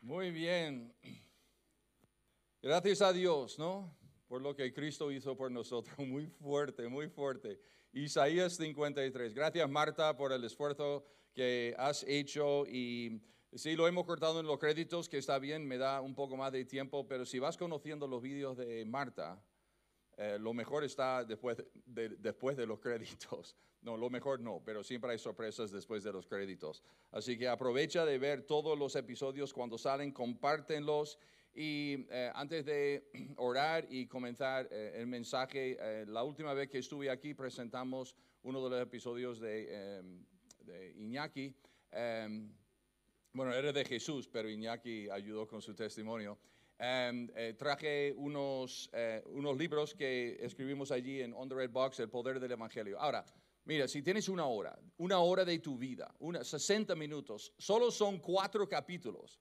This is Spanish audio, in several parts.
Muy bien. Gracias a Dios, ¿no? Por lo que Cristo hizo por nosotros. Muy fuerte, muy fuerte. Isaías 53. Gracias Marta por el esfuerzo que has hecho y sí, lo hemos cortado en los créditos, que está bien, me da un poco más de tiempo, pero si vas conociendo los vídeos de Marta, eh, lo mejor está después de, después de los créditos. No, lo mejor no, pero siempre hay sorpresas después de los créditos. Así que aprovecha de ver todos los episodios cuando salen, compártenlos. Y eh, antes de orar y comenzar eh, el mensaje, la última vez que estuve aquí presentamos uno de los episodios de, de Iñaki. bueno, era de Jesús, pero Iñaki ayudó con su testimonio. Em, eh, traje unos, eh, unos libros que escribimos allí en On the Red Box, El Poder del Evangelio. Ahora, mira, si tienes una hora, una hora de tu vida, una, 60 minutos, solo son cuatro capítulos.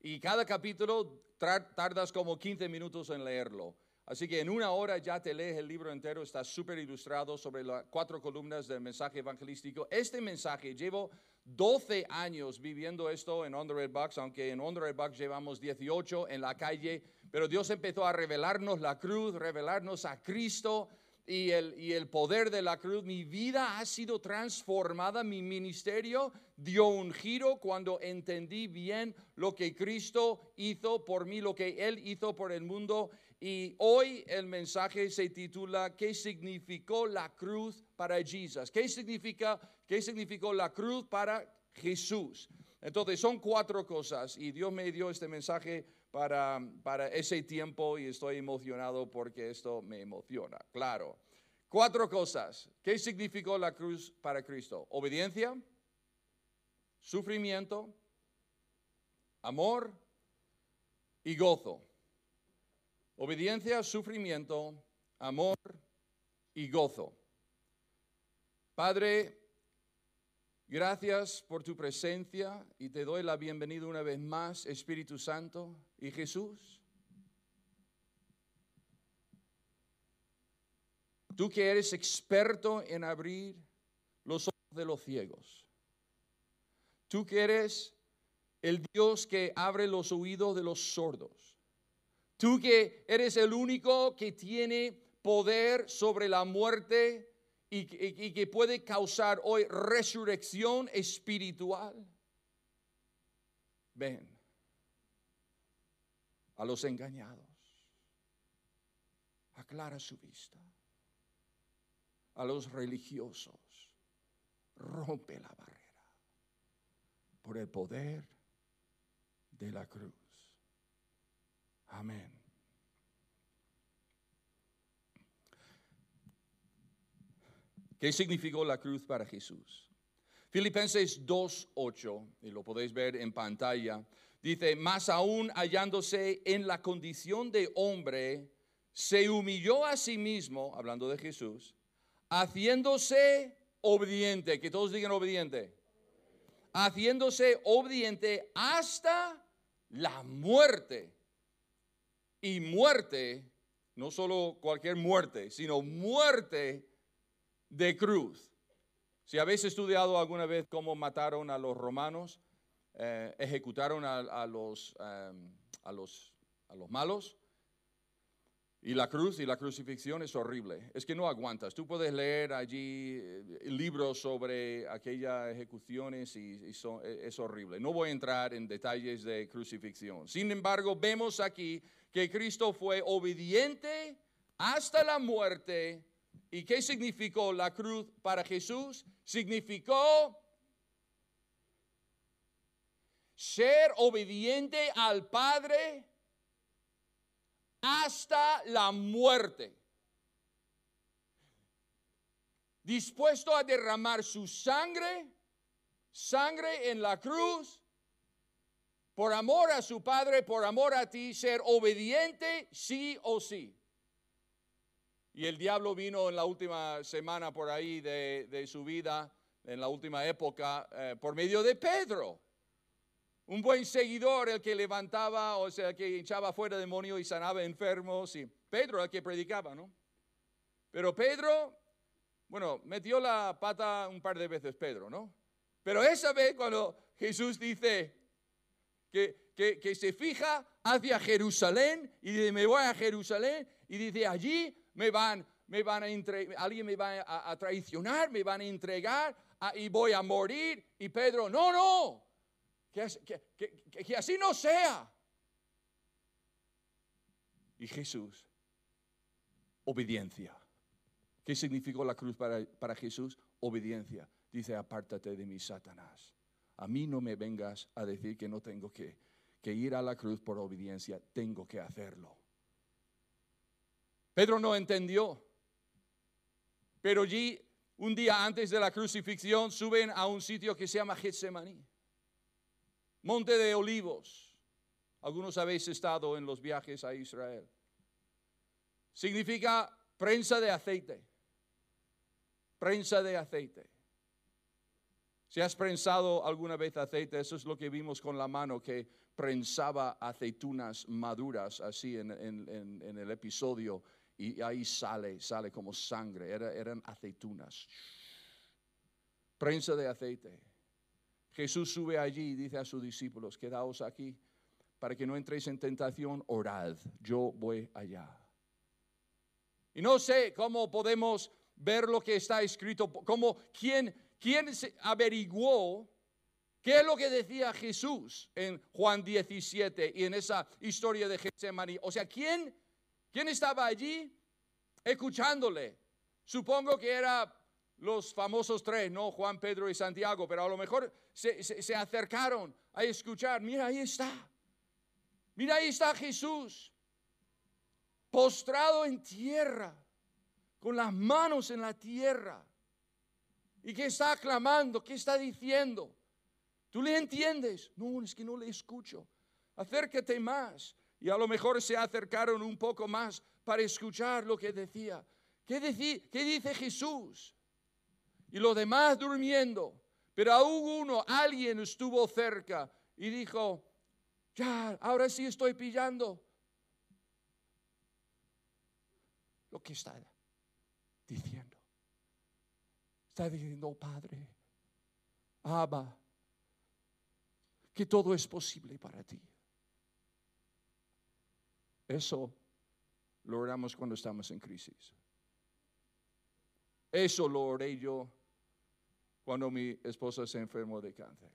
Y cada capítulo tardas como 15 minutos en leerlo. Así que en una hora ya te lees el libro entero, está súper ilustrado sobre las cuatro columnas del mensaje evangelístico. Este mensaje llevo 12 años viviendo esto en On the Red Box, aunque en On the Red Box llevamos 18 en la calle, pero Dios empezó a revelarnos la cruz, revelarnos a Cristo y el, y el poder de la cruz. Mi vida ha sido transformada, mi ministerio dio un giro cuando entendí bien lo que Cristo hizo por mí, lo que Él hizo por el mundo. Y hoy el mensaje se titula ¿Qué significó la cruz para Jesús? ¿Qué significa qué significó la cruz para Jesús? Entonces son cuatro cosas y Dios me dio este mensaje para, para ese tiempo y estoy emocionado porque esto me emociona, claro. Cuatro cosas. ¿Qué significó la cruz para Cristo? Obediencia, sufrimiento, amor y gozo. Obediencia, sufrimiento, amor y gozo. Padre, gracias por tu presencia y te doy la bienvenida una vez más, Espíritu Santo y Jesús. Tú que eres experto en abrir los ojos de los ciegos. Tú que eres el Dios que abre los oídos de los sordos. Tú que eres el único que tiene poder sobre la muerte y, que puede causar hoy resurrección espiritual. Ven a los engañados. Aclara su vista. A los religiosos. Rompe la barrera por el poder de la cruz. Amén. ¿Qué significó la cruz para Jesús? Filipenses 2.8, y lo podéis ver en pantalla, dice, más aún hallándose en la condición de hombre, se humilló a sí mismo, hablando de Jesús, haciéndose obediente, que todos digan obediente, haciéndose obediente hasta la muerte y muerte, no solo cualquier muerte, sino muerte de cruz. Si habéis estudiado alguna vez cómo mataron a los romanos, eh, ejecutaron a, los, em, a, los, a los malos, y la cruz y la crucifixión es horrible. Es que no aguantas. Tú puedes leer allí eh, libros sobre aquellas ejecuciones y, e, es horrible. No voy a entrar en detalles de crucifixión. Sin embargo, vemos aquí que Cristo fue obediente hasta la muerte. ¿Y qué significó la cruz para Jesús? Significó ser obediente al Padre hasta la muerte. Dispuesto a derramar su sangre, sangre en la cruz, por amor a su Padre, por amor a ti, ser obediente sí o sí. Y el diablo vino en la última semana por ahí de, su vida, en la última época, eh, por medio de Pedro. Un buen seguidor, el que levantaba, o sea, que echaba fuera demonio y sanaba enfermos. Y Pedro, el que predicaba, ¿no? Pero Pedro, bueno, metió la pata un par de veces Pedro, ¿no? Pero esa vez cuando Jesús dice, que, que, se fija hacia Jerusalén y dice, me voy a Jerusalén y dice, allí me van, me van a alguien me va a, traicionar, me van a entregar y voy a morir. Y Pedro, no, no, que- que- que así no sea. Y Jesús, obediencia. ¿Qué significó la cruz para, para Jesús? Obediencia. Dice, apártate de mí, Satanás. A mí no me vengas a decir que no tengo que, ir a la cruz por obediencia. Tengo que hacerlo. Pedro no entendió. Pero allí, un día antes de la crucifixión, suben a un sitio que se llama Getsemaní. Monte de Olivos. Algunos habéis estado en los viajes a Israel. Significa prensa de aceite. Prensa de aceite. Si has prensado alguna vez aceite, eso es lo que vimos con la mano que prensaba aceitunas maduras así en, en- en- el episodio y ahí sale, sale como sangre, Era- eran aceitunas. Prensa de aceite. Jesús sube allí y dice a sus discípulos, quedaos aquí para que no entréis en tentación, orad, yo voy allá. Y no sé cómo podemos ver lo que está escrito, como quién, quién se averiguó qué es lo que decía Jesús en Juan 17 y en esa historia de Getsemaní. O sea, ¿quién, quién estaba allí escuchándole? Supongo que era los famosos tres, ¿no? Juan, Pedro y Santiago, pero a lo mejor se, se- se acercaron a escuchar. Mira, ahí está. Mira, ahí está Jesús, postrado en tierra, con las manos en la tierra. ¿Y qué está clamando? ¿Qué está diciendo? ¿Tú le entiendes? No, es que no le escucho. Acércate más. Y a lo mejor se acercaron un poco más para escuchar lo que decía. ¿Qué, dice Jesús? Y los demás durmiendo. Pero aún uno, alguien estuvo cerca y dijo, ya, ahora sí estoy pillando lo que está diciendo. Está diciendo, "Oh, Padre, Abba, que todo es posible para ti. Eso lo oramos cuando estamos en crisis. Eso lo oré yo cuando mi esposa se enfermó de cáncer.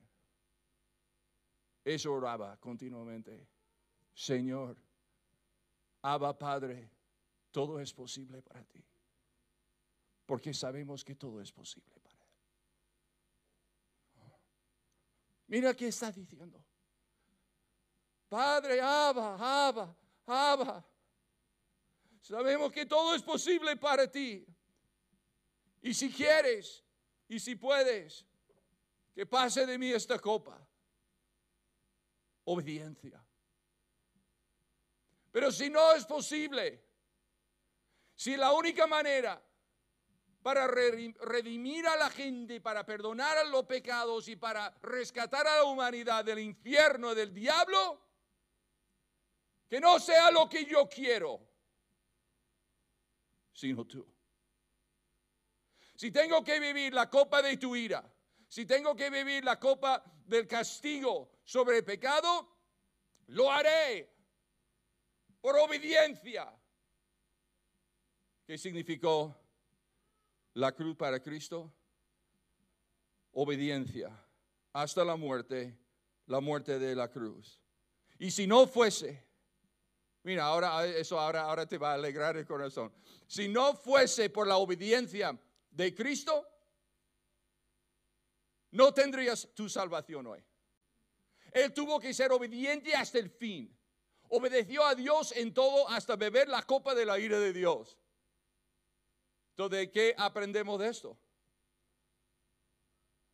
Eso oraba continuamente. Señor, Abba Padre, todo es posible para ti. Porque sabemos que todo es posible para Él. Mira qué está diciendo. Padre, Abba, Abba, Abba. Sabemos que todo es posible para ti. Y si quieres, y si puedes, que pase de mí esta copa. Obediencia. Pero si no es posible, si la única manera para re- redimir a la gente, para perdonar a los pecados y para rescatar a la humanidad del infierno, del diablo, que no sea lo que yo quiero, sino tú. Si tengo que vivir la copa de tu ira, si tengo que vivir la copa del castigo sobre el pecado, lo haré por obediencia. ¿Qué significó la cruz para Cristo? Obediencia hasta la muerte, la muerte de la cruz. Y si no fuese, mira, ahora eso ahora, ahora te va a alegrar el corazón. Si no fuese por la obediencia de Cristo, no tendrías tu salvación hoy. Él tuvo que ser obediente hasta el fin. Obedeció a Dios en todo hasta beber la copa de la ira de Dios. Entonces, ¿qué aprendemos de esto?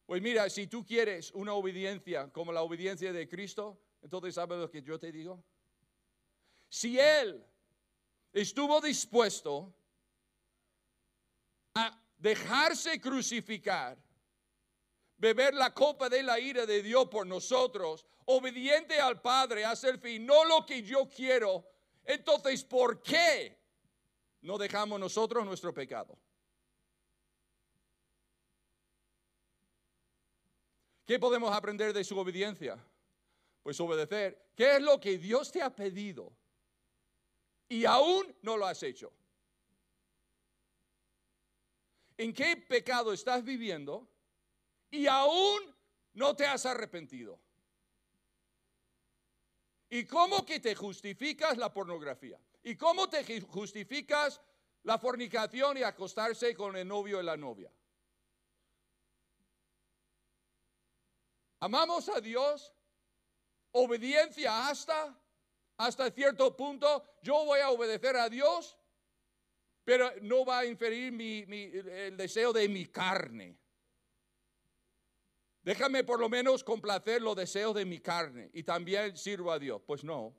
Pues mira, si tú quieres una obediencia como la obediencia de Cristo, entonces ¿sabes lo que yo te digo? Si Él estuvo dispuesto a dejarse crucificar, beber la copa de la ira de Dios por nosotros, obediente al Padre hasta el fin, no lo que yo quiero, entonces ¿por qué no dejamos nosotros nuestro pecado? ¿Qué podemos aprender de su obediencia? Pues obedecer, ¿qué es lo que Dios te ha pedido? Y aún no lo has hecho. ¿En qué pecado estás viviendo? Y aún no te has arrepentido. ¿Y cómo que te justificas la pornografía? ¿Y cómo te justificas la fornicación y acostarse con el novio y la novia? Amamos a Dios, obediencia hasta, hasta cierto punto. Yo voy a obedecer a Dios, pero no va a inferir el deseo de mi carne. Déjame por lo menos complacer los deseos de mi carne y también sirvo a Dios. Pues no.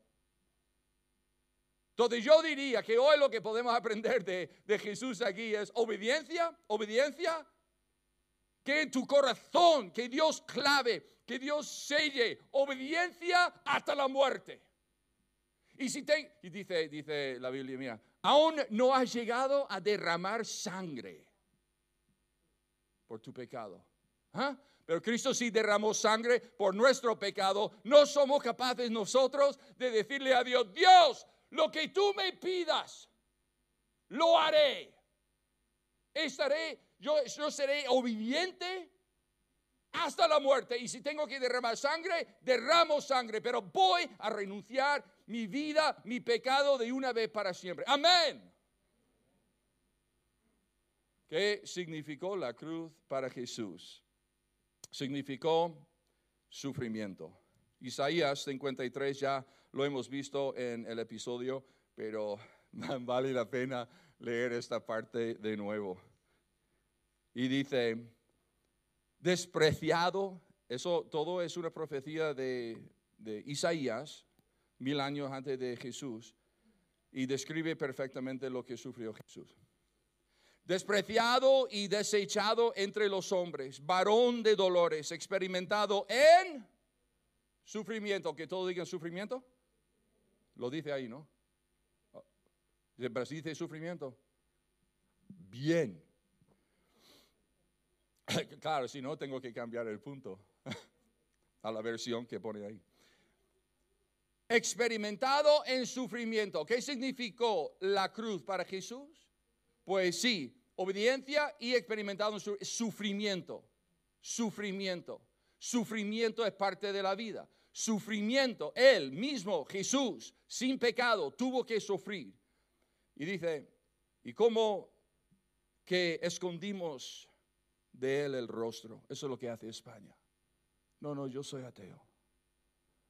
Entonces yo diría que hoy lo que podemos aprender de, de Jesús aquí es obediencia, obediencia, que en tu corazón, que Dios clave, que Dios selle, obediencia hasta la muerte. Y dice, dice la Biblia, mira, aún no has llegado a derramar sangre por tu pecado. ¿Ah? Pero Cristo sí derramó sangre por nuestro pecado. No somos capaces nosotros de decirle a Dios, Dios, lo que tú me pidas, lo haré. Estaré, yo, seré obediente hasta la muerte. Y si tengo que derramar sangre, derramo sangre. Pero voy a renunciar mi vida, mi pecado de una vez para siempre. Amén. ¿Qué significó la cruz para Jesús? significó sufrimiento. Isaías 53 ya lo hemos visto en el episodio, pero vale la pena leer esta parte de nuevo. Y dice, despreciado, eso todo es una profecía de, de Isaías, mil años antes de Jesús, y describe perfectamente lo que sufrió Jesús despreciado y desechado entre los hombres, varón de dolores, experimentado en sufrimiento, que todo digan sufrimiento. Lo dice ahí, ¿no? Dice sufrimiento. Bien. Claro, si no, tengo que cambiar el punto a la versión que pone ahí. Experimentado en sufrimiento. ¿Qué significó la cruz para Jesús? Pues sí, obediencia y experimentado sufrimiento. Sufrimiento. Sufrimiento es parte de la vida. Sufrimiento. Él mismo, Jesús, sin pecado, tuvo que sufrir. Y dice, ¿y cómo que escondimos de él el rostro? Eso es lo que hace España. No, no, yo soy ateo.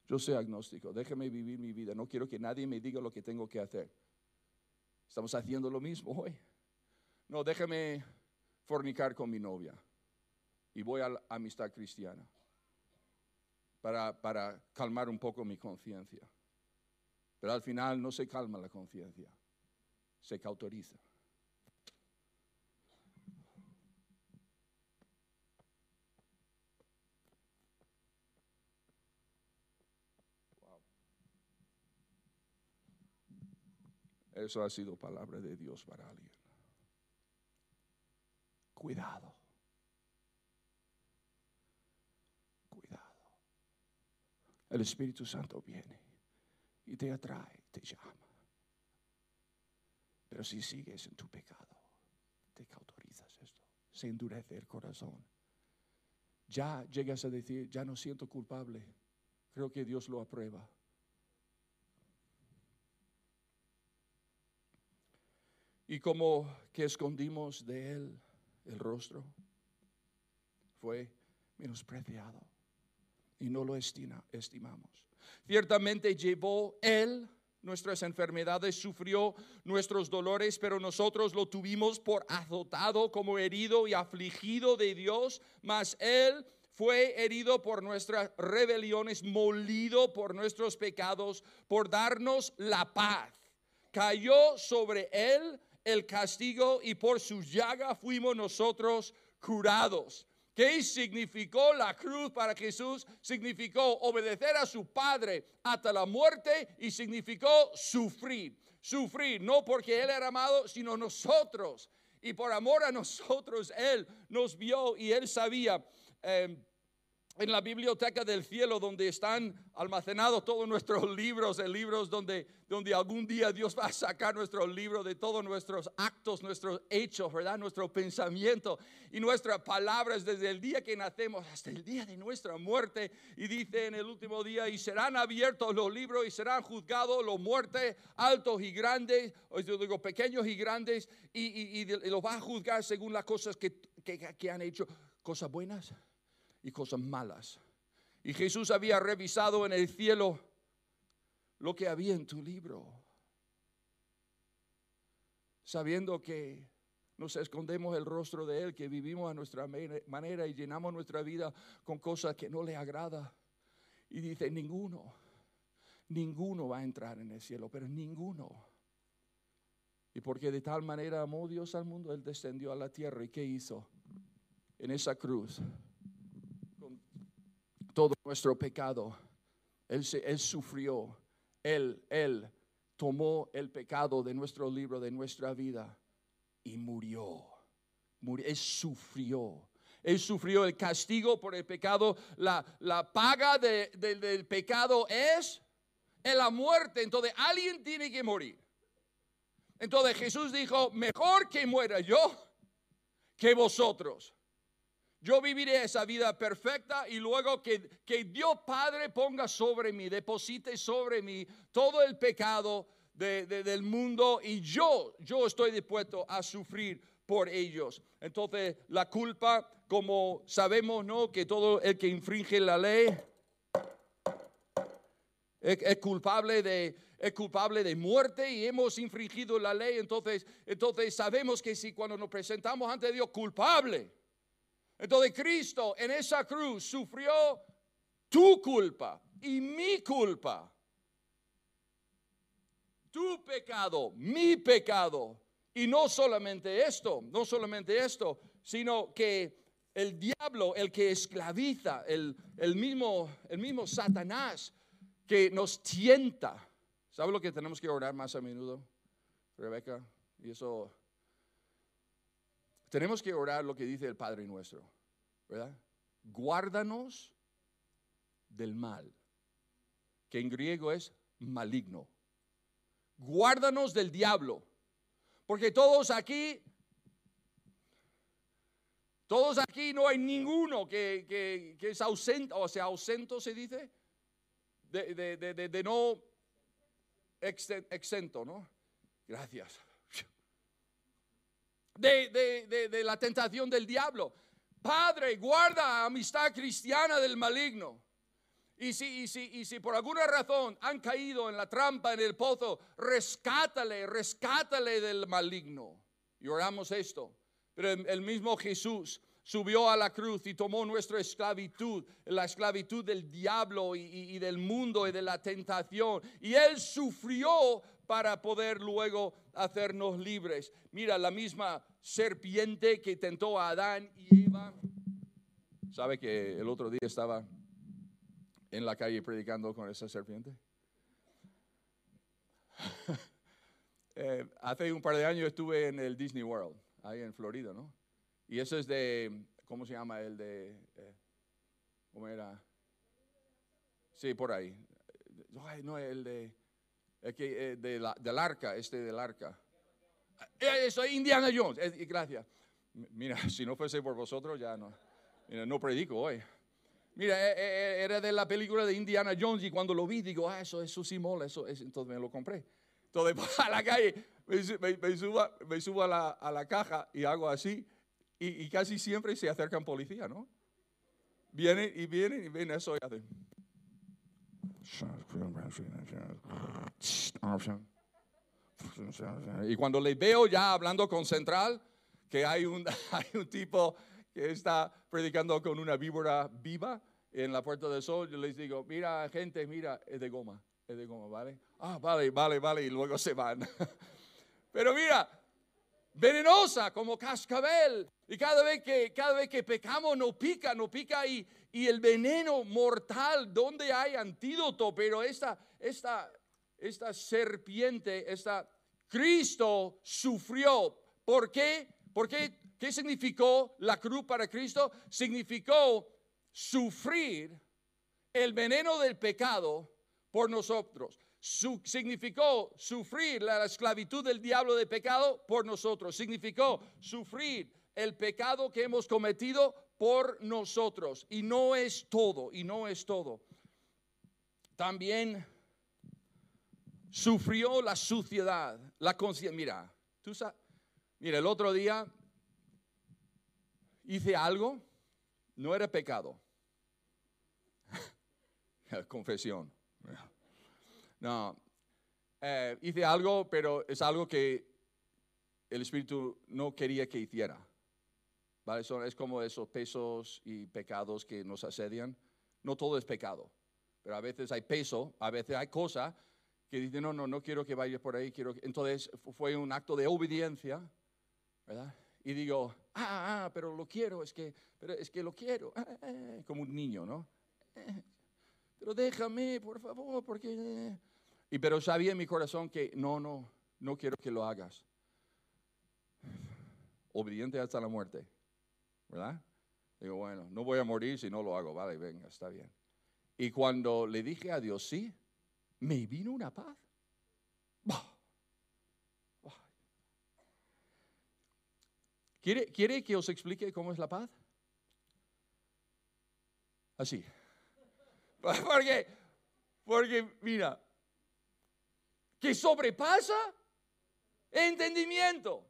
Yo soy agnóstico. Déjame vivir mi vida. No quiero que nadie me diga lo que tengo que hacer. Estamos haciendo lo mismo hoy no, déjame fornicar con mi novia y voy a la amistad cristiana para, para calmar un poco mi conciencia. Pero al final no se calma la conciencia, se cautoriza. Eso ha sido palabra de Dios para alguien. Cuidado. El Espíritu Santo viene y te atrae, te llama. Pero si sigues en tu pecado, te cautorizas esto. Se endurece el corazón. Ya llegas a decir, ya no siento culpable. Creo que Dios lo aprueba. Y como que escondimos de Él el rostro, fue menospreciado y no lo estimamos. Ciertamente llevó Él nuestras enfermedades, sufrió nuestros dolores, pero nosotros lo tuvimos por azotado como herido y afligido de Dios, mas Él fue herido por nuestras rebeliones, molido por nuestros pecados, por darnos la paz. Cayó sobre Él el castigo y por su llaga fuimos nosotros curados. ¿Qué significó la cruz para Jesús? Significó obedecer a su Padre hasta la muerte y significó sufrir. Sufrir, no porque Él era amado, sino nosotros. Y por amor a nosotros, Él nos vio y Él sabía. Em, en la biblioteca del cielo donde están almacenados todos nuestros libros, de libros donde, donde algún día Dios va a sacar nuestro libro de todos nuestros actos, nuestros hechos, ¿verdad? Nuestro pensamiento y nuestras palabras desde el día que nacemos hasta el día de nuestra muerte. Y dice en el último día, y serán abiertos los libros y serán juzgados los muertes altos y grandes, o yo digo pequeños y grandes, y, y, los va a juzgar según las cosas que, que, que han hecho, cosas buenas y cosas malas. Y Jesús había revisado en el cielo lo que había en tu libro, sabiendo que nos escondemos el rostro de Él, que vivimos a nuestra manera y llenamos nuestra vida con cosas que no le agrada. Y dice, ninguno, ninguno va a entrar en el cielo, pero ninguno. Y porque de tal manera amó Dios al mundo, Él descendió a la tierra. ¿Y qué hizo? En esa cruz todo nuestro pecado. Él, él sufrió, él, él tomó el pecado de nuestro libro, de nuestra vida y murió. murió él sufrió. Él sufrió el castigo por el pecado. La, la paga del pecado es la muerte. Entonces alguien tiene que morir. Entonces Jesús dijo, mejor que muera yo que vosotros. Yo viviré esa vida perfecta y luego que, que Dios Padre ponga sobre mí, deposite sobre mí todo el pecado del mundo y yo, yo estoy dispuesto a sufrir por ellos. Entonces, la culpa, como sabemos, ¿no? Que todo el que infringe la ley es, culpable de, es culpable de muerte y hemos infringido la ley. Entonces, entonces sabemos que si cuando nos presentamos ante Dios culpable, entonces Cristo en esa cruz sufrió tu culpa y mi culpa. Tu pecado, mi pecado. Y no solamente esto, no solamente esto, sino que el diablo, el que esclaviza, el, mismo, el mismo Satanás que nos tienta. ¿Sabe lo que tenemos que orar más a menudo, Rebeca? Y eso tenemos que orar lo que dice el Padre nuestro, ¿verdad? Guárdanos del mal, que en griego es maligno. Guárdanos del diablo, porque todos aquí, todos aquí no hay ninguno que, es ausente, o sea, ausento se dice, de, de no exento, ¿no? Gracias de, la tentación del diablo. Padre, guarda amistad cristiana del maligno. Y si, y, si, y si, por alguna razón han caído en la trampa, en el pozo, rescátale, rescátale del maligno. Y oramos esto. Pero el mismo Jesús subió a la cruz y tomó nuestra esclavitud, la esclavitud del diablo y, y del mundo y de la tentación. Y Él sufrió para poder luego hacernos libres. Mira, la misma serpiente que tentó a Adán y Eva. ¿Sabe que el otro día estaba en la calle predicando con esa serpiente? Eh, hace un par de años estuve en el Disney World, ahí en Florida, ¿no? Y eso es de, ¿cómo se llama? El de, eh, ¿cómo era? Sí, por ahí. no, el de, que, eh, de la, del arca, este del arca. Eh, eso es Indiana Jones. gracias. Mira, si no fuese por vosotros, ya no. No predico hoy. Mira, eh, era de la película de Indiana Jones y cuando lo vi digo, ah, eso, eso sí mola, eso, es, entonces me lo compré. Entonces a la calle, me, subo, me subo a, la, a, la, caja y hago así y, casi siempre se acercan policía, ¿no? Vienen y vienen y ven eso y hacen. Y cuando le veo ya hablando con Central, que hay un, hay un tipo que está predicando con una víbora viva en la Puerta del Sol, yo les digo, mira gente, mira, es de goma, es de goma, ¿vale? Ah, vale, vale, vale, y luego se van. Pero mira, venenosa como cascabel. Y cada vez que, cada vez que pecamos no pica, no pica y, y el veneno mortal, donde hay antídoto, pero esta, esta, esta serpiente, esta Cristo sufrió. ¿Por qué? ¿Por qué? ¿Qué significó la cruz para Cristo? Significó sufrir el veneno del pecado por nosotros. Su- significó sufrir la esclavitud del diablo de pecado por nosotros. Significó sufrir el pecado que hemos cometido por nosotros. Y no es todo, y no es todo. También sufrió la suciedad, la conciencia. Mira, tú sabes, mira, el otro día hice algo, no era pecado. Confesión. No, eh, hice algo, pero es algo que el Espíritu no quería que hiciera. ¿Vale? Son- es como esos pesos y pecados que nos asedian. No todo es pecado, pero a veces hay peso, a veces hay cosas que dicen, no, no, no quiero que vayas por ahí. Quiero que-". Entonces fu- fue un acto de obediencia, ¿verdad? Y digo, ah, ah, pero lo quiero, es que, pero es que lo quiero, ah, ah, ah", como un niño, ¿no? Eh, pero déjame, por favor, porque... eh". Y pero sabía en mi corazón que no, no, no quiero que lo hagas. Obediente hasta la muerte, ¿verdad? Digo, bueno, no voy a morir si no lo hago, vale, venga, está bien. Y cuando le dije a Dios sí, me vino una paz. ¿Quiere, ¿Quiere que os explique cómo es la paz? Así. Porque, porque mira, que sobrepasa entendimiento.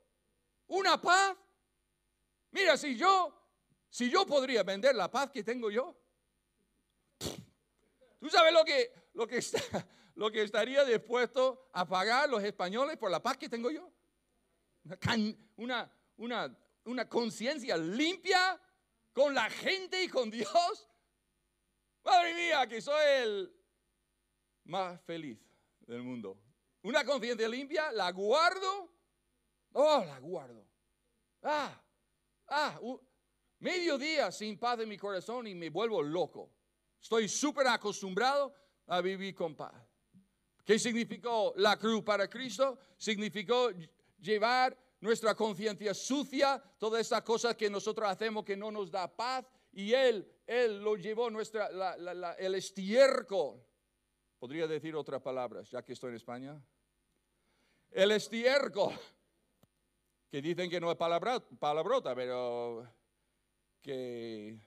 Una paz. Mira, si yo, si yo podría vender la paz que tengo yo, ¿tú sabes lo que, lo que, está- lo que estaría dispuesto a pagar los españoles por la paz que tengo yo? Una, una, una conciencia limpia con la gente y con Dios. Madre mía, que soy el más feliz del mundo. Una conciencia limpia, la guardo. Oh, la guardo. Ah, ah, u- medio día sin paz en mi corazón y me vuelvo loco. Estoy súper acostumbrado a vivir con paz. ¿Qué significó la cruz para Cristo? Significó ll- llevar nuestra conciencia sucia, todas estas cosas que nosotros hacemos que no nos da paz, y Él, Él lo llevó nuestra, la- la- la- el estiércol. Podría decir otras palabras, ya que estoy en España. El estiércol, que dicen que no es palabra, palabrota, pero que,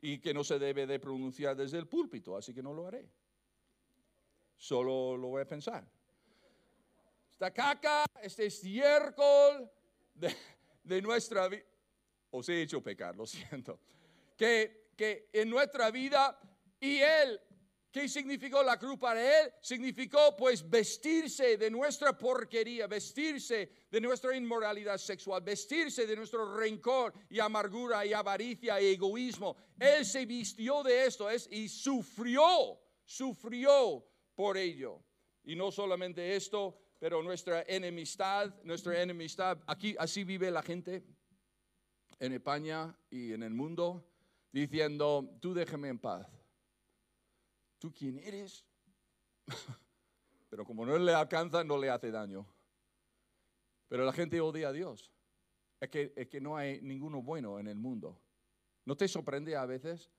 y que no se debe de pronunciar desde el púlpito, así que no lo haré. Solo lo voy a pensar. Esta caca, este estiércol de, de nuestra vida. Os he hecho pecar, lo siento. Que, que en nuestra vida, y Él, ¿qué significó la cruz para Él? Significó pues vestirse de nuestra porquería, vestirse de nuestra inmoralidad sexual, vestirse de nuestro rencor y amargura y avaricia y egoísmo. Él se vistió de esto es, y sufrió, sufrió por ello. Y no solamente esto, pero nuestra enemistad, nuestra enemistad, aquí así vive la gente en España y en el mundo, diciendo, tú déjame en paz. ¿Tú quién eres? pero como no le alcanza, no le hace daño. Pero la gente odia a Dios. Es que, es que no hay ninguno bueno en el mundo. ¿No te sorprende a veces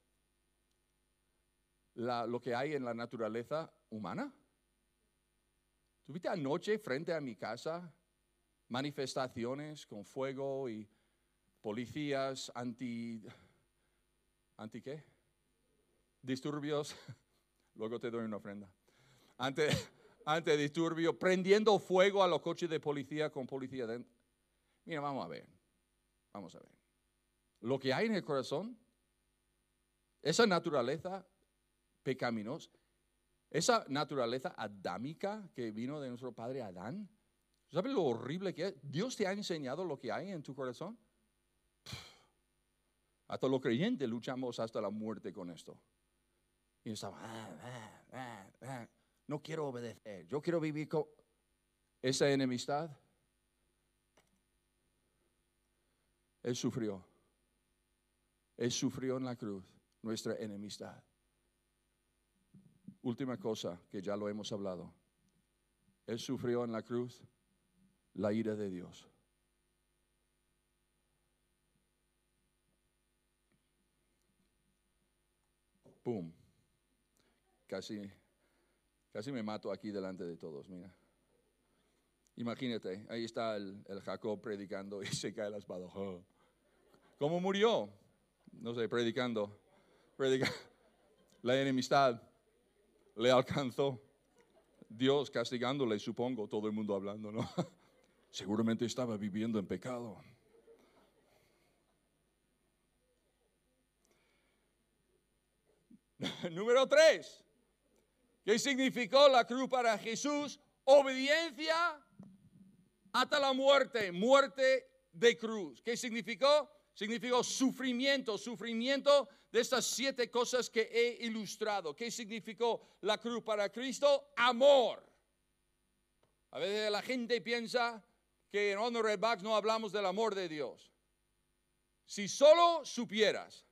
la- lo que hay en la naturaleza humana? ¿Tuviste anoche frente a mi casa manifestaciones con fuego y policías anti... ¿Anti qué? Disturbios. Luego te doy una ofrenda. Ante, ante disturbio, prendiendo fuego a los coches de policía con policía dentro. Mira, vamos a ver. Vamos a ver. Lo que hay en el corazón, esa naturaleza pecaminosa, esa naturaleza adámica que vino de nuestro padre Adán, ¿sabes lo horrible que es? Dios te ha enseñado lo que hay en tu corazón. Hasta los creyentes luchamos hasta la muerte con esto. Y estamos, "Ah, ah, ah, ah, no quiero obedecer, yo quiero vivir con esa enemistad. Él sufrió. Él sufrió en la cruz nuestra enemistad. Última cosa que ya lo hemos hablado. Él sufrió en la cruz la ira de Dios. ¡Pum! Casi, casi me mato aquí delante de todos, mira. Imagínate, ahí está el, Jacob predicando y se cae la espada. ¿Cómo murió? No sé, predicando. predicando. La enemistad le alcanzó. Dios castigándole, supongo, todo el mundo hablando, ¿no? Seguramente estaba viviendo en pecado. Número tres. ¿Qué significó la cruz para Jesús? Obediencia hasta la muerte, muerte de cruz. ¿Qué significó? Significó sufrimiento, sufrimiento de estas siete cosas que he ilustrado. ¿Qué significó la cruz para Cristo? Amor. A veces la gente piensa que en Honor Red Box no hablamos del amor de Dios. Si solo supieras,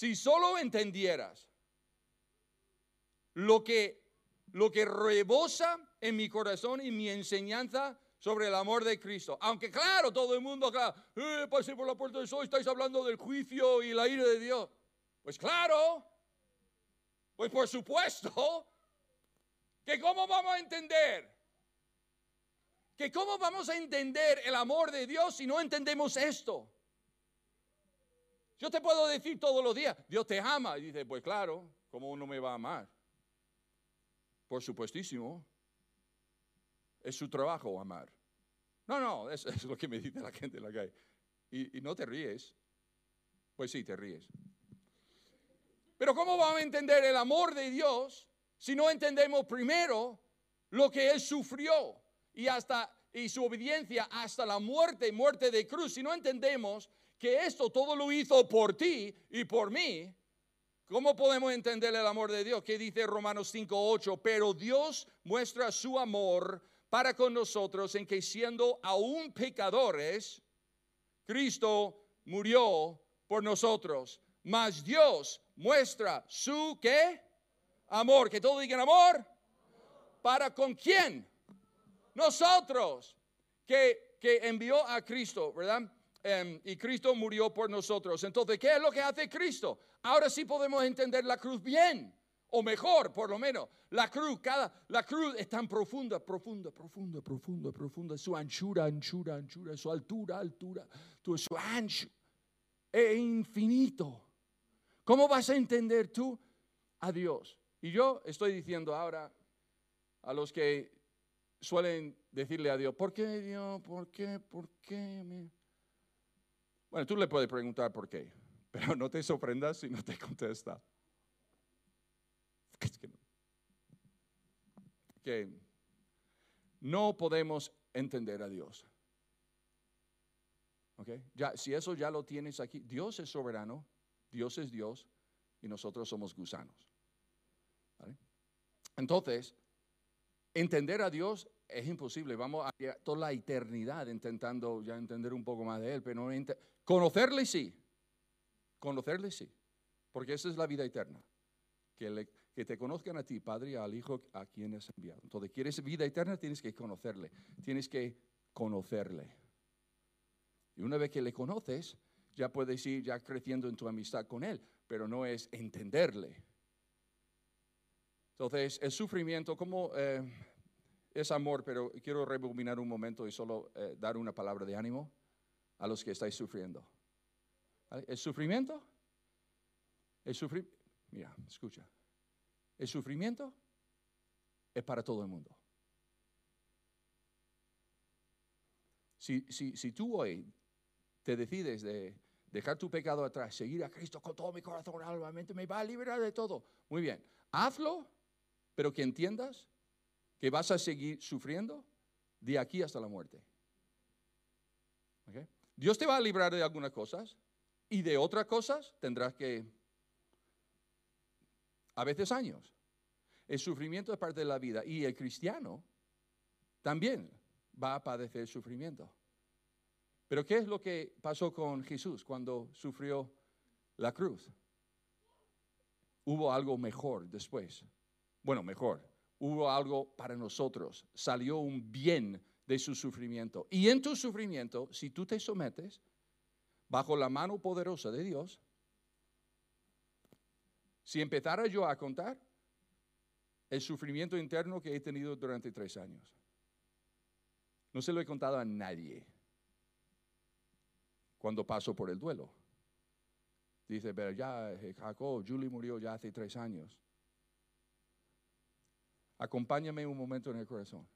si solo entendieras lo que, lo que rebosa en mi corazón y mi enseñanza sobre el amor de Cristo. Aunque claro, todo el mundo acá, eh, pase por la puerta del sol, estáis hablando del juicio y la ira de Dios. Pues claro, pues por supuesto, que cómo vamos a entender, que cómo vamos a entender el amor de Dios si no entendemos esto. Yo te puedo decir todos los días, Dios te ama. Y dice, pues claro, ¿cómo uno me va a amar? Por supuestísimo. Es su trabajo amar. No, no, eso es lo que me dice la gente en la calle. Y, y no te ríes. Pues sí, te ríes. Pero ¿cómo vamos a entender el amor de Dios si no entendemos primero lo que Él sufrió y, hasta, y su obediencia hasta la muerte, muerte de cruz? Si no entendemos que esto todo lo hizo por ti y por mí, ¿cómo podemos entender el amor de Dios? ¿Qué dice Romanos 5:8? Pero Dios muestra su amor para con nosotros en que siendo aún pecadores, Cristo murió por nosotros. Mas Dios muestra su qué? Amor. Que todos digan amor. ¿Para con quién? Nosotros. Que, que envió a Cristo, ¿verdad? Em, y Cristo murió por nosotros. Entonces, ¿qué es lo que hace Cristo? Ahora sí podemos entender la cruz bien, o mejor, por lo menos. La cruz, cada, la cruz es tan profunda, profunda, profunda, profunda, profunda. Su anchura, anchura, anchura, su altura, altura, su ancho. Es infinito. ¿Cómo vas a entender tú a Dios? Y yo estoy diciendo ahora a los que suelen decirle a Dios, ¿por qué Dios? ¿Por qué? ¿Por qué? Bueno, tú le puedes preguntar por qué, pero no te sorprendas si no te contesta. Que no podemos entender a Dios. Okay? Ya, si eso ya lo tienes aquí, Dios es soberano, Dios es Dios y nosotros somos gusanos. Entonces, entender a Dios es imposible. Vamos a toda la eternidad intentando ya entender un poco más de Él, pero no conocerle sí. Conocerle sí. Porque esa es la vida eterna. Que, te conozcan a ti, Padre, al Hijo a quien es enviado. Entonces, ¿quieres vida eterna? Tienes que conocerle. Tienes que conocerle. Y una vez que le conoces, ya puedes ir ya creciendo en tu amistad con Él, pero no es entenderle. Entonces, el sufrimiento, como eh, es amor, pero quiero rebobinar un momento y solo eh, dar una palabra de ánimo a los que estáis sufriendo. ¿El sufrimiento? El sufrimiento, mira, escucha. El sufrimiento es para todo el mundo. Si, si, si tú hoy te decides de dejar tu pecado atrás, seguir a Cristo con todo mi corazón, alma, mente, me va a liberar de todo. Muy bien, hazlo, pero que entiendas que vas a seguir sufriendo de aquí hasta la muerte. Dios te va a librar de algunas cosas y de otras cosas tendrás que, a veces años. El sufrimiento es parte de la vida y el cristiano también va a padecer sufrimiento. Pero ¿qué es lo que pasó con Jesús cuando sufrió la cruz? Hubo algo mejor después. Bueno, mejor hubo algo para nosotros, salió un bien de su sufrimiento. Y en tu sufrimiento, si tú te sometes, bajo la mano poderosa de Dios, si empezara yo a contar el sufrimiento interno que he tenido durante tres años, no se lo he contado a nadie cuando paso por el duelo. Dice, pero ya eh, Jacob, Julie murió ya hace tres años. Acompáñame un momento en el corazón.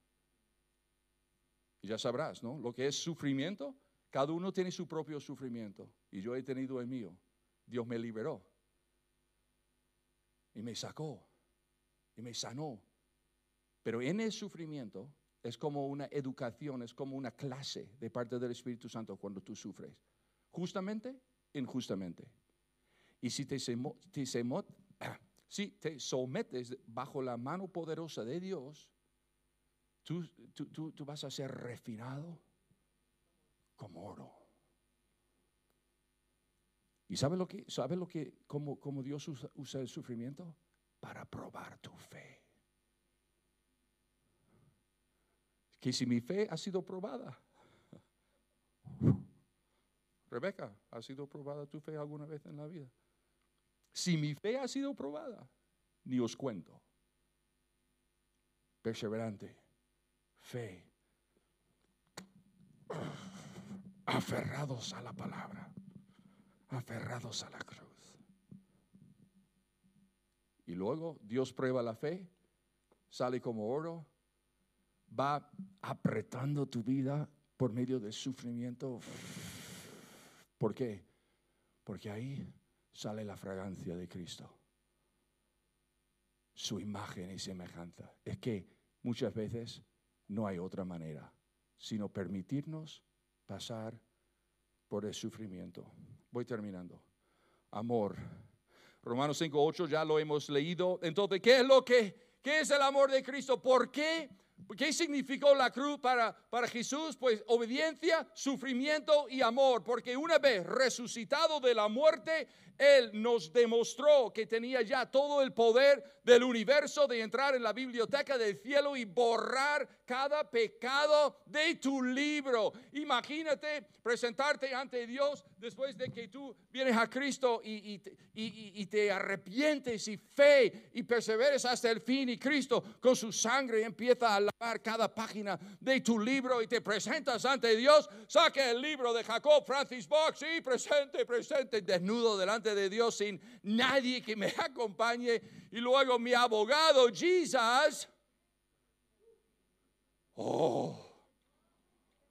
Y ya sabrás, ¿no? Lo que es sufrimiento, cada uno tiene su propio sufrimiento. Y yo he tenido el mío. Dios me liberó. Y me sacó. Y me sanó. Pero en el sufrimiento es como una educación, es como una clase de parte del Espíritu Santo cuando tú sufres. Justamente, injustamente. Y si te, te, si te sometes bajo la mano poderosa de Dios, tú, tú, vas a ser refinado como oro. ¿Y sabe lo que, sabe lo que, cómo, Dios usa, el sufrimiento? Para probar tu fe. Que si mi fe ha sido probada. Rebeca, ¿ha sido probada tu fe alguna vez en la vida? Si mi fe ha sido probada, ni os cuento. Perseverante, fe, aferrados a la palabra, aferrados a la cruz. Y luego Dios prueba la fe, sale como oro, va apretando tu vida por medio del sufrimiento. ¿Por qué? Porque ahí sale la fragancia de Cristo. Su imagen y semejanza. Es que muchas veces no hay otra manera, sino permitirnos pasar por el sufrimiento. Voy terminando. Amor. Romanos 5.8 ya lo hemos leído. Entonces, ¿qué es lo que, qué es el amor de Cristo? ¿Por qué? ¿Qué significó la cruz para, para Jesús? Pues obediencia, sufrimiento y amor. Porque una vez resucitado de la muerte, él nos demostró que tenía ya todo el poder del universo de entrar en la biblioteca del cielo y borrar cada pecado de tu libro. Imagínate presentarte ante Dios después de que tú vienes a Cristo y, y, te arrepientes y fe y perseveres hasta el fin y Cristo con su sangre empieza a lavar cada página de tu libro y te presentas ante Dios. Saque el libro de Jacob Francis Box y presente, presente, desnudo delante de Dios sin nadie que me acompañe. Y luego mi abogado, Jesus. Oh,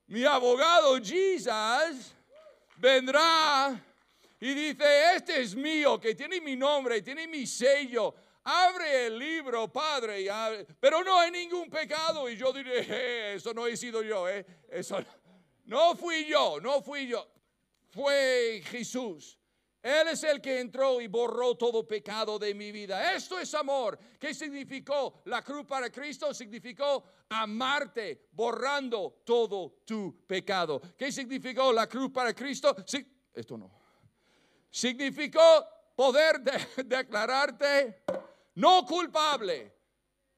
mi abogado, Jesus, vendrá y dice, este es mío, que tiene mi nombre, tiene mi sello. Abre el libro, Padre, pero no hay ningún pecado. Y yo diré, eh, eso no he sido yo, eh. eso no fui yo, no fui yo. Fue Jesús. Él es el que entró y borró todo pecado de mi vida. Esto es amor. ¿Qué significó la cruz para Cristo? Significó amarte, borrando todo tu pecado. ¿Qué significó la cruz para Cristo? esto no. Significó poder declararte no culpable.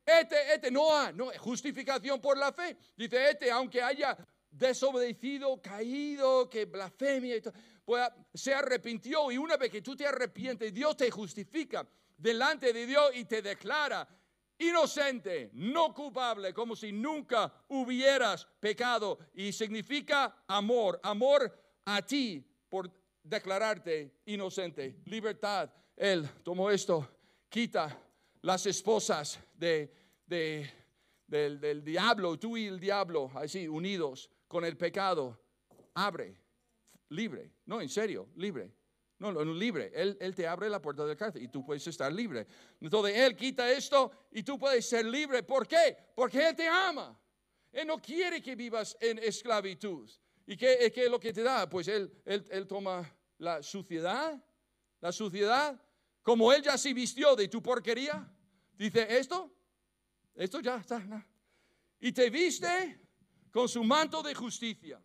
Este, este, no, no, justificación por la fe. Dice este, aunque haya desobedecido, caído, que blasfemia y todo pues, se arrepintió y una vez que tú te arrepientes, Dios te justifica delante de Dios y te declara inocente, no culpable, como si nunca hubieras pecado. Y significa amor, amor a ti por declararte inocente, libertad. Él tomó esto, quita las esposas de, del, del diablo, tú y el diablo, así unidos con el pecado. Abre libre. No, en serio, libre. No, no, libre. Él, él te abre la puerta de la cárcel y tú puedes estar libre. Entonces Él quita esto y tú puedes ser libre. ¿Por qué? Porque Él te ama. Él no quiere que vivas en esclavitud. ¿Y qué, qué es lo que te da? Pues él, él, él, toma la suciedad, la suciedad, como Él ya se vistió de tu porquería. Dice, esto, esto ya está. Y te viste con su manto de justicia.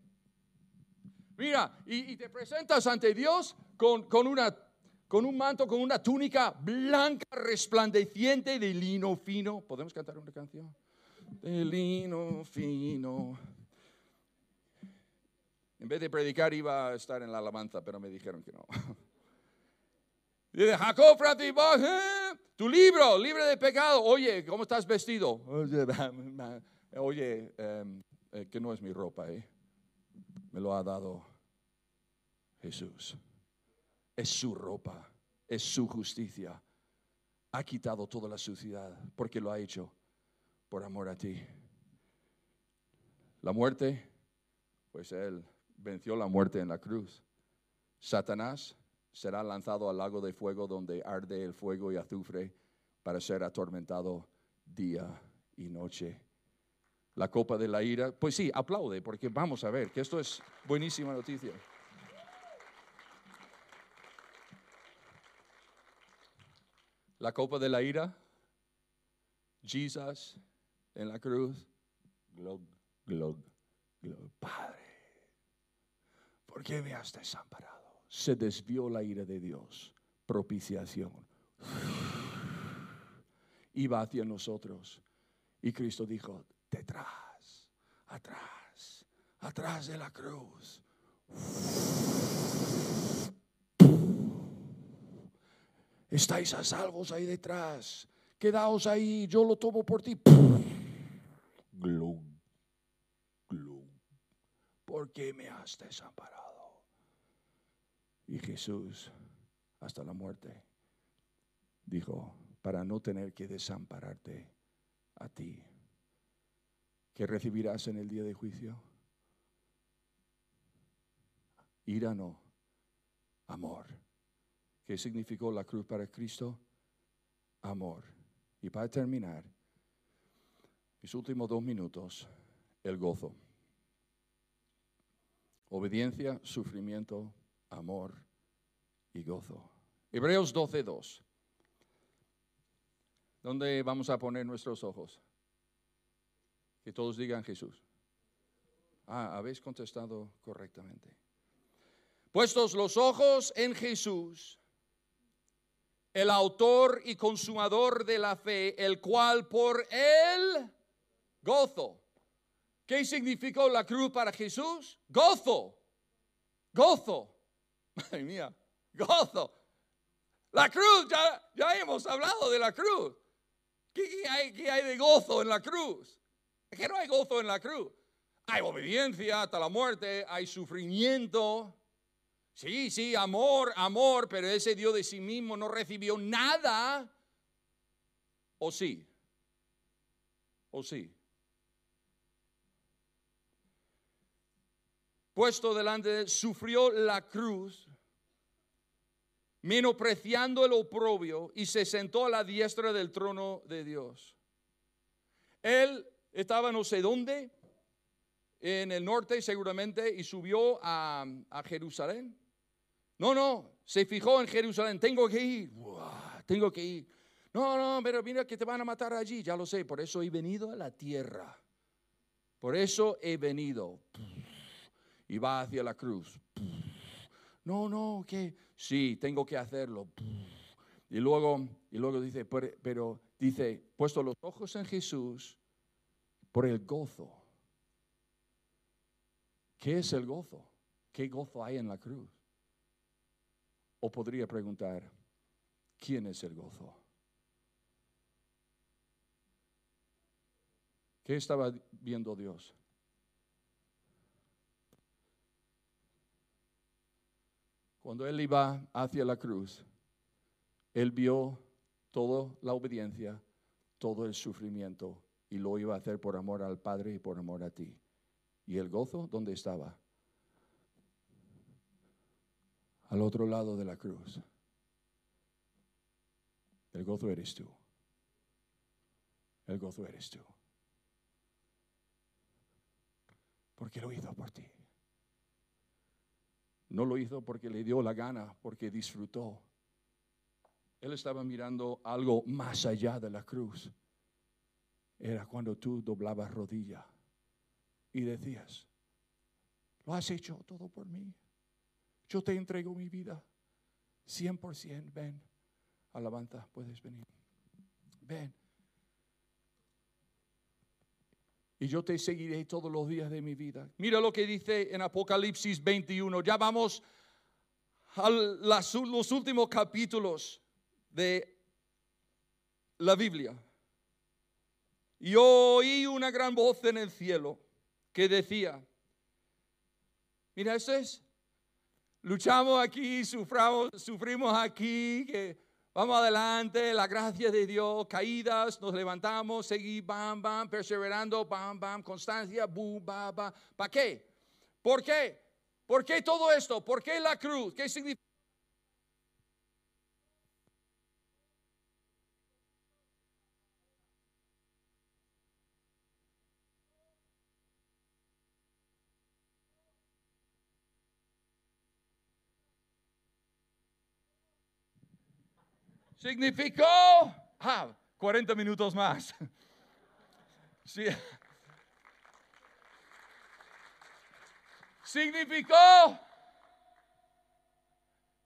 Mira, y, te presentas ante Dios con, una, con un manto, con una túnica blanca, resplandeciente de lino fino. ¿Podemos cantar una canción? De lino fino. En vez de predicar iba a estar en la alabanza, pero me dijeron que no. Dice, Jacob Francis ¿eh? tu libro, libre de pecado. Oye, ¿cómo estás vestido? Oye, em, eh, que no es mi ropa, ¿eh? Me lo ha dado Jesús. Es su ropa, es su justicia. Ha quitado toda la suciedad porque lo ha hecho por amor a ti. La muerte, pues Él venció la muerte en la cruz. Satanás será lanzado al lago de fuego donde arde el fuego y azufre para ser atormentado día y noche. La copa de la ira, pues sí, aplaude porque vamos a ver que esto es buenísima noticia. La copa de la ira, Jesús en la cruz, glog, glog, glog. Padre, ¿por qué me has desamparado? Se desvió la ira de Dios, propiciación. Iba hacia nosotros y Cristo dijo, detrás, atrás, atrás de la cruz. Estáis a salvos ahí detrás. Quedaos ahí, yo lo tomo por ti. Glug, glug. ¿Por qué me has desamparado? Y Jesús, hasta la muerte, dijo, para no tener que desampararte a ti, que recibirás en el día de juicio. Ira no, amor. ¿Qué significó la cruz para Cristo? Amor. Y para terminar, mis últimos dos minutos, el gozo. Obediencia, sufrimiento, amor y gozo. Hebreos 12:2. ¿Dónde vamos a poner nuestros ojos? Que todos digan Jesús. Ah, habéis contestado correctamente. Puestos los ojos en Jesús, el autor y consumador de la fe, el cual por él gozo. ¿Qué significó la cruz para Jesús? Gozo. Gozo. Madre mía, gozo. La cruz, ya, ya hemos hablado de la cruz. ¿Qué hay, ¿Qué hay de gozo en la cruz? ¿Qué no hay gozo en la cruz? Hay obediencia hasta la muerte, hay sufrimiento. Sí, sí, amor, amor, pero ese Dios de sí mismo no recibió nada. ¿O sí? ¿O sí? Puesto delante de él, sufrió la cruz, menospreciando el oprobio, y se sentó a la diestra del trono de Dios. Él estaba no sé dónde, en el norte seguramente, y subió a, a Jerusalén. No, no, se fijó en Jerusalén, tengo que ir, tengo que ir. No, no, pero mira que te van a matar allí, ya lo sé, por eso he venido a la tierra. Por eso he venido. Y va hacia la cruz. No, no, que sí, tengo que hacerlo. Y luego, y luego dice, pero dice, puesto los ojos en Jesús por el gozo. ¿Qué es el gozo? ¿Qué gozo hay en la cruz? O podría preguntar, ¿quién es el gozo? ¿Qué estaba viendo Dios? Cuando él iba hacia la cruz, él vio toda la obediencia, todo el sufrimiento, y lo iba a hacer por amor al Padre y por amor a ti. ¿Y el gozo dónde estaba? Al otro lado de la cruz. El gozo eres tú. El gozo eres tú. Porque lo hizo por ti. No lo hizo porque le dio la gana, porque disfrutó. Él estaba mirando algo más allá de la cruz. Era cuando tú doblabas rodilla y decías, lo has hecho todo por mí. Yo te entrego mi vida. 100%, ven. Alabanza, puedes venir. Ven. y yo te seguiré todos los días de mi vida. Mira lo que dice en Apocalipsis 21. Ya vamos a los últimos capítulos de la Biblia. Y oí una gran voz en el cielo que decía, mira, eso es, luchamos aquí, suframos, sufrimos aquí, vamos adelante, la gracia de Dios, caídas, nos levantamos, seguimos, bam, bam, perseverando, bam, bam, constancia, boom, bam, bam. ¿Para qué? ¿Por qué? ¿Por qué todo esto? ¿Por qué la cruz? ¿Qué significa? Significó, ah, 40 minutos más. Sí. Significó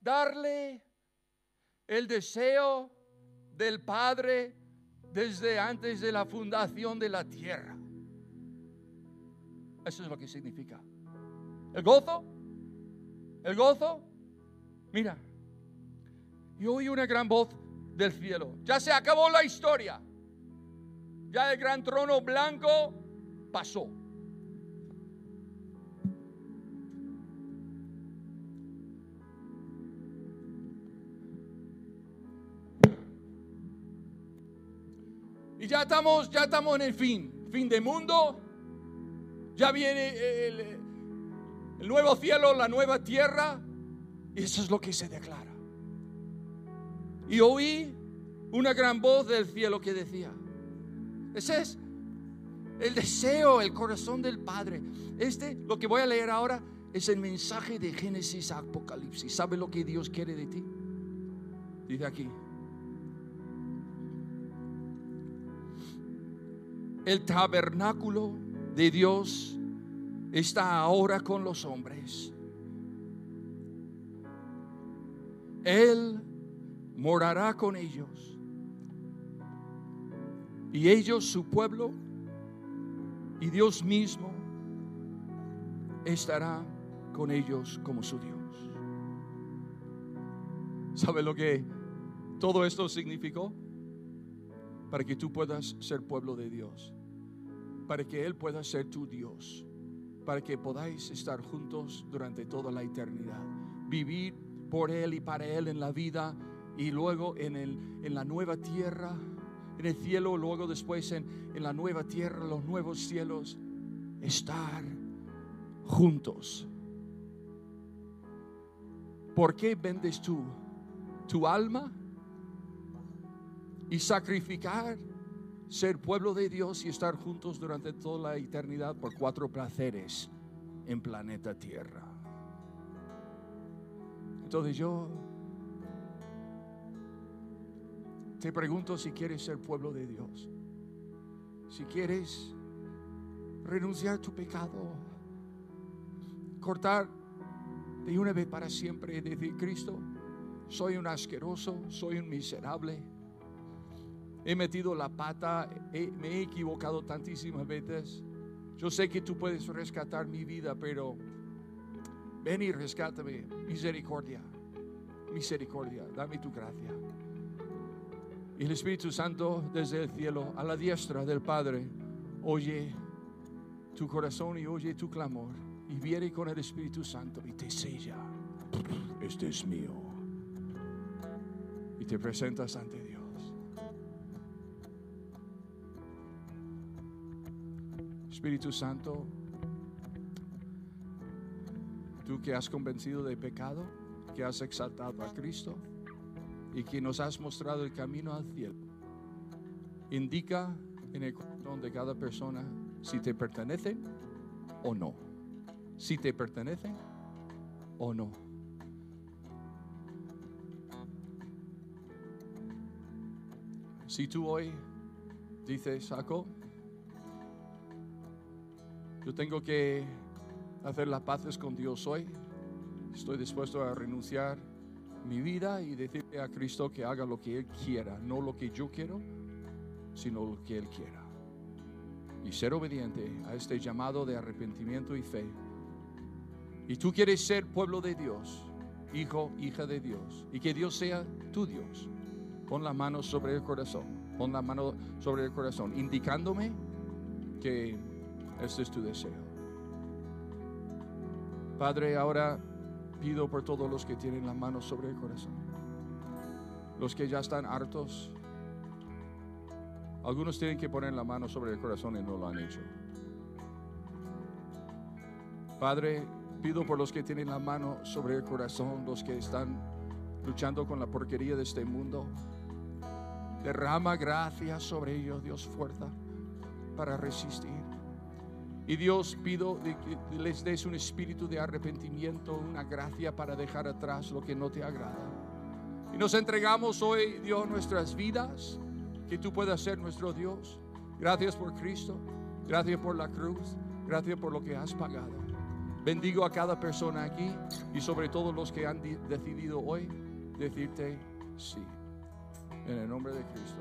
darle el deseo del Padre desde antes de la fundación de la tierra. Eso es lo que significa. El gozo, el gozo, mira, yo oí una gran voz del cielo. Ya se acabó la historia. Ya el gran trono blanco pasó. Y ya estamos, ya estamos en el fin, fin del mundo. Ya viene el, el nuevo cielo, la nueva tierra. Y eso es lo que se declara. Y oí una gran voz del cielo que decía, ese es el deseo, el corazón del Padre. Este, lo que voy a leer ahora, es el mensaje de Génesis a Apocalipsis. ¿Sabe lo que Dios quiere de ti? Dice aquí. El tabernáculo de Dios está ahora con los hombres. Él morará con ellos. Y ellos, su pueblo, y Dios mismo estará con ellos como su Dios. ¿Sabe lo que todo esto significó? Para que tú puedas ser pueblo de Dios, para que Él pueda ser tu Dios, para que podáis estar juntos durante toda la eternidad, vivir por Él y para Él en la vida y luego en, el, en la nueva tierra, en el cielo, luego después en, en la nueva tierra, los nuevos cielos, estar juntos. ¿Por qué vendes tú tu alma y sacrificar ser pueblo de Dios y estar juntos durante toda la eternidad por cuatro placeres en planeta Tierra? Entonces yo Te pregunto si quieres ser pueblo de Dios. Si quieres renunciar a tu pecado, cortar de una vez para siempre y decir, Cristo, soy un asqueroso, soy un miserable. He metido la pata, me he equivocado tantísimas veces. Yo sé que tú puedes rescatar mi vida, pero ven y rescátame. Misericordia, misericordia, dame tu gracia. Y el Espíritu Santo desde el cielo, a la diestra del Padre, oye tu corazón y oye tu clamor. Y viene con el Espíritu Santo y te sella. Este es mío. Y te presentas ante Dios. Espíritu Santo, tú que has convencido de pecado, que has exaltado a Cristo y que nos has mostrado el camino al cielo. Indica en el corazón de cada persona si te pertenece o no. Si te pertenece o no. Si tú hoy dices, saco, yo tengo que hacer las paces con Dios hoy, estoy dispuesto a renunciar mi vida y decirle a Cristo que haga lo que Él quiera, no lo que yo quiero, sino lo que Él quiera. y ser obediente a este llamado de arrepentimiento y fe. Y tú quieres ser pueblo de Dios, hijo, hija de Dios, y que Dios sea tu Dios. Pon la mano sobre el corazón, pon la mano sobre el corazón, indicándome que este es tu deseo. Padre, ahora pido por todos los que tienen la mano sobre el corazón, los que ya están hartos. Algunos tienen que poner la mano sobre el corazón y no lo han hecho. Padre, pido por los que tienen la mano sobre el corazón, los que están luchando con la porquería de este mundo. Derrama gracia sobre ellos, Dios, fuerza para resistir. Y Dios pido que les des un espíritu de arrepentimiento, una gracia para dejar atrás lo que no te agrada. Y nos entregamos hoy, Dios, nuestras vidas, que tú puedas ser nuestro Dios. Gracias por Cristo, gracias por la cruz, gracias por lo que has pagado. Bendigo a cada persona aquí y sobre todo los que han decidido hoy decirte sí. En el nombre de Cristo.